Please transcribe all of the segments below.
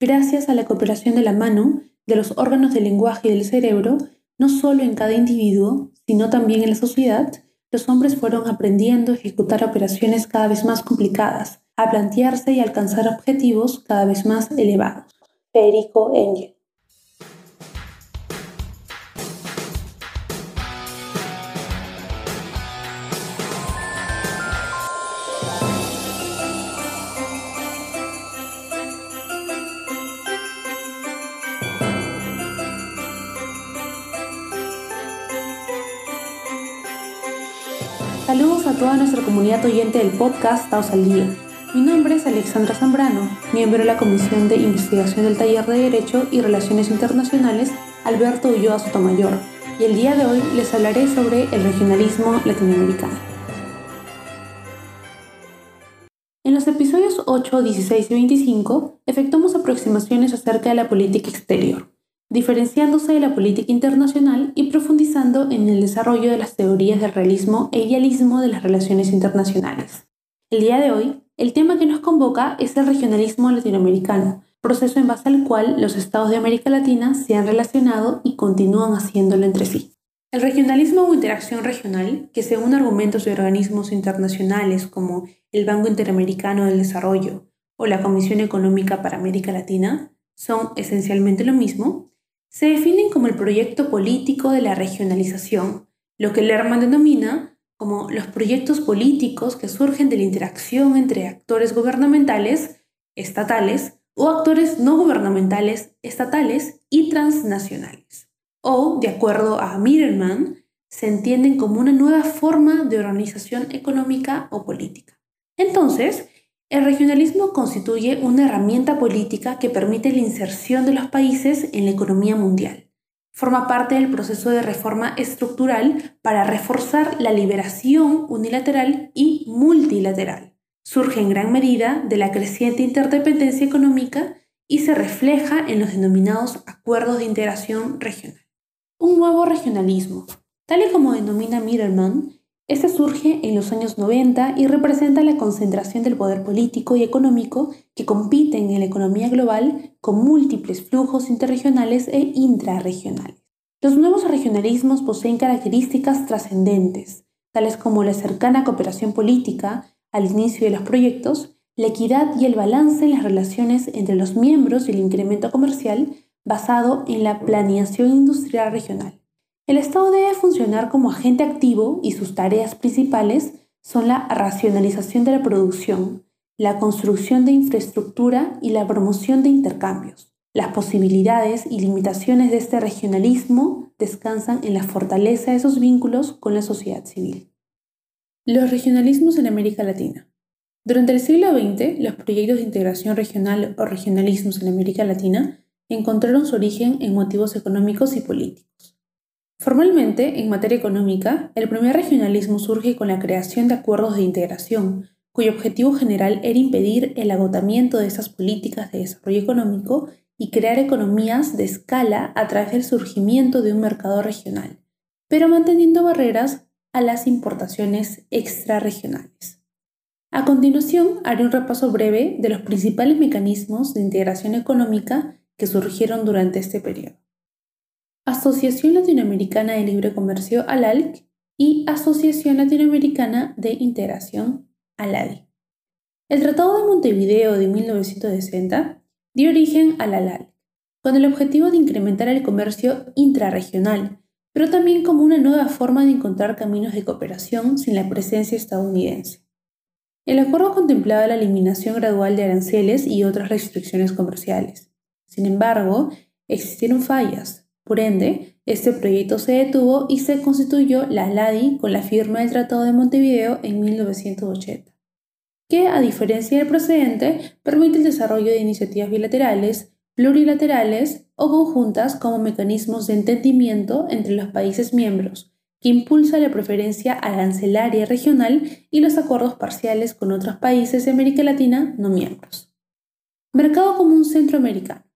gracias a la cooperación de la mano, de los órganos del lenguaje y del cerebro, no solo en cada individuo, sino también en la sociedad, los hombres fueron aprendiendo a ejecutar operaciones cada vez más complicadas, a plantearse y alcanzar objetivos cada vez más elevados. Federico. Toda nuestra comunidad oyente del podcast Taos al Día. Mi nombre es Alexandra Zambrano, miembro de la Comisión de Investigación del Taller de Derecho y Relaciones Internacionales Alberto Ulloa Sotomayor, y el día de hoy les hablaré sobre el regionalismo latinoamericano. En los episodios 8, 16 y 25 efectuamos aproximaciones acerca de la política exterior, diferenciándose de la política internacional y profundizando en el desarrollo de las teorías del realismo e idealismo de las relaciones internacionales. El día de hoy, el tema que nos convoca es el regionalismo latinoamericano, proceso en base al cual los estados de América Latina se han relacionado y continúan haciéndolo entre sí. El regionalismo o interacción regional, que según argumentos de organismos internacionales como el Banco Interamericano del Desarrollo o la Comisión Económica para América Latina, son esencialmente lo mismo, se definen como el proyecto político de la regionalización, lo que Lerman denomina como los proyectos políticos que surgen de la interacción entre actores gubernamentales, estatales, o actores no gubernamentales, estatales y transnacionales. O, de acuerdo a Mitterman, se entienden como una nueva forma de organización económica o política. Entonces, el regionalismo constituye una herramienta política que permite la inserción de los países en la economía mundial. Forma parte del proceso de reforma estructural para reforzar la liberación unilateral y multilateral. Surge en gran medida de la creciente interdependencia económica y se refleja en los denominados acuerdos de integración regional. Un nuevo regionalismo, tal y como denomina Mitterman, este surge en los años 90 y representa la concentración del poder político y económico que compiten en la economía global con múltiples flujos interregionales e intrarregionales. Los nuevos regionalismos poseen características trascendentes, tales como la cercana cooperación política al inicio de los proyectos, la equidad y el balance en las relaciones entre los miembros y el incremento comercial basado en la planeación industrial regional. El Estado debe funcionar como agente activo y sus tareas principales son la racionalización de la producción, la construcción de infraestructura y la promoción de intercambios. Las posibilidades y limitaciones de este regionalismo descansan en la fortaleza de esos vínculos con la sociedad civil. Los regionalismos en América Latina. Durante el siglo XX, los proyectos de integración regional o regionalismos en América Latina encontraron su origen en motivos económicos y políticos. Formalmente, en materia económica, el primer regionalismo surge con la creación de acuerdos de integración, cuyo objetivo general era impedir el agotamiento de esas políticas de desarrollo económico y crear economías de escala a través del surgimiento de un mercado regional, pero manteniendo barreras a las importaciones extrarregionales. A continuación, haré un repaso breve de los principales mecanismos de integración económica que surgieron durante este periodo. Asociación Latinoamericana de Libre Comercio ALALC y Asociación Latinoamericana de Integración ALADI. El Tratado de Montevideo de 1960 dio origen al ALALC, con el objetivo de incrementar el comercio intrarregional, pero también como una nueva forma de encontrar caminos de cooperación sin la presencia estadounidense. El acuerdo contemplaba la eliminación gradual de aranceles y otras restricciones comerciales. Sin embargo, existieron fallas, por ende, este proyecto se detuvo y se constituyó la LADI con la firma del Tratado de Montevideo en 1980, que, a diferencia del precedente, permite el desarrollo de iniciativas bilaterales, plurilaterales o conjuntas como mecanismos de entendimiento entre los países miembros, que impulsa la preferencia arancelaria regional y los acuerdos parciales con otros países de América Latina no miembros. Mercado Común Centroamericano.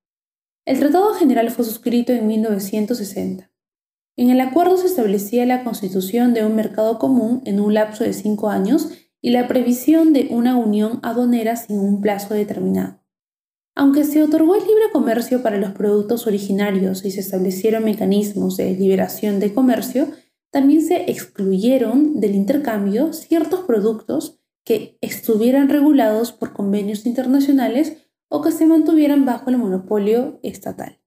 El Tratado General fue suscrito en 1960. En el acuerdo se establecía la constitución de un mercado común en un lapso de cinco años y la previsión de una unión aduanera sin un plazo determinado. Aunque se otorgó el libre comercio para los productos originarios y se establecieron mecanismos de liberación de comercio, también se excluyeron del intercambio ciertos productos que estuvieran regulados por convenios internacionales o que se mantuvieran bajo el monopolio estatal.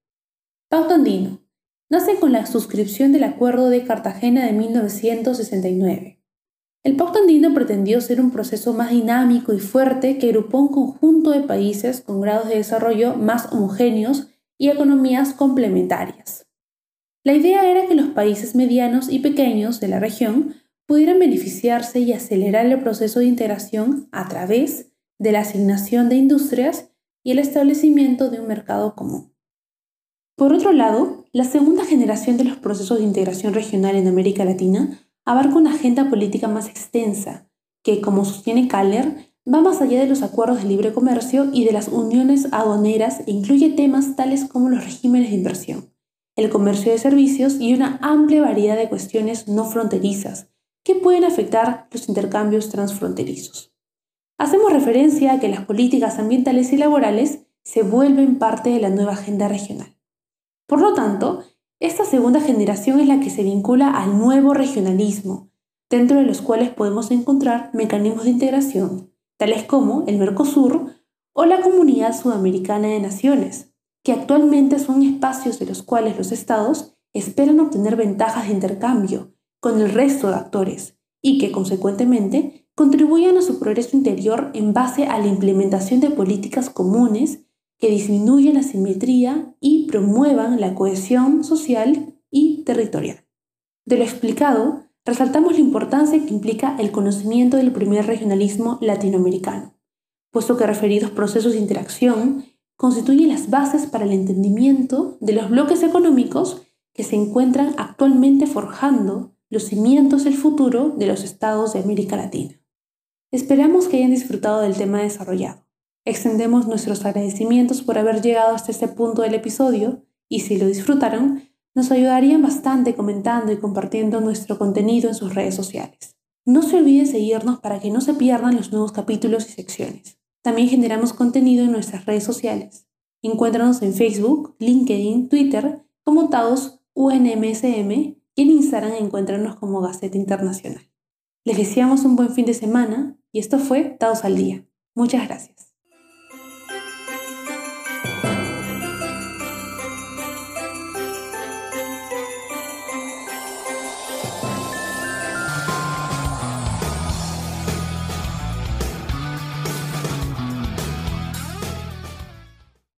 Pauta Andino nace con la suscripción del Acuerdo de Cartagena de 1969. El Pacto Andino pretendió ser un proceso más dinámico y fuerte que agrupó un conjunto de países con grados de desarrollo más homogéneos y economías complementarias. La idea era que los países medianos y pequeños de la región pudieran beneficiarse y acelerar el proceso de integración a través de la asignación de industrias y el establecimiento de un mercado común. Por otro lado, la segunda generación de los procesos de integración regional en América Latina abarca una agenda política más extensa, que, como sostiene Kaller, va más allá de los acuerdos de libre comercio y de las uniones aduaneras e incluye temas tales como los regímenes de inversión, el comercio de servicios y una amplia variedad de cuestiones no fronterizas que pueden afectar los intercambios transfronterizos. Hacemos referencia a que las políticas ambientales y laborales se vuelven parte de la nueva agenda regional. Por lo tanto, esta segunda generación es la que se vincula al nuevo regionalismo, dentro de los cuales podemos encontrar mecanismos de integración, tales como el Mercosur o la Comunidad Sudamericana de Naciones, que actualmente son espacios de los cuales los estados esperan obtener ventajas de intercambio con el resto de actores y que, consecuentemente, contribuyan a su progreso interior en base a la implementación de políticas comunes que disminuyan la simetría y promuevan la cohesión social y territorial. De lo explicado, resaltamos la importancia que implica el conocimiento del primer regionalismo latinoamericano, puesto que referidos procesos de interacción constituyen las bases para el entendimiento de los bloques económicos que se encuentran actualmente forjando los cimientos del futuro de los estados de América Latina. Esperamos que hayan disfrutado del tema desarrollado. Extendemos nuestros agradecimientos por haber llegado hasta este punto del episodio y si lo disfrutaron, nos ayudarían bastante comentando y compartiendo nuestro contenido en sus redes sociales. No se olviden seguirnos para que no se pierdan los nuevos capítulos y secciones. También generamos contenido en nuestras redes sociales. Encuéntranos en Facebook, LinkedIn, Twitter como Taos UNMSM y en Instagram encuéntranos como Gaceta Internacional. Les deseamos un buen fin de semana y esto fue Taos al Día. Muchas gracias.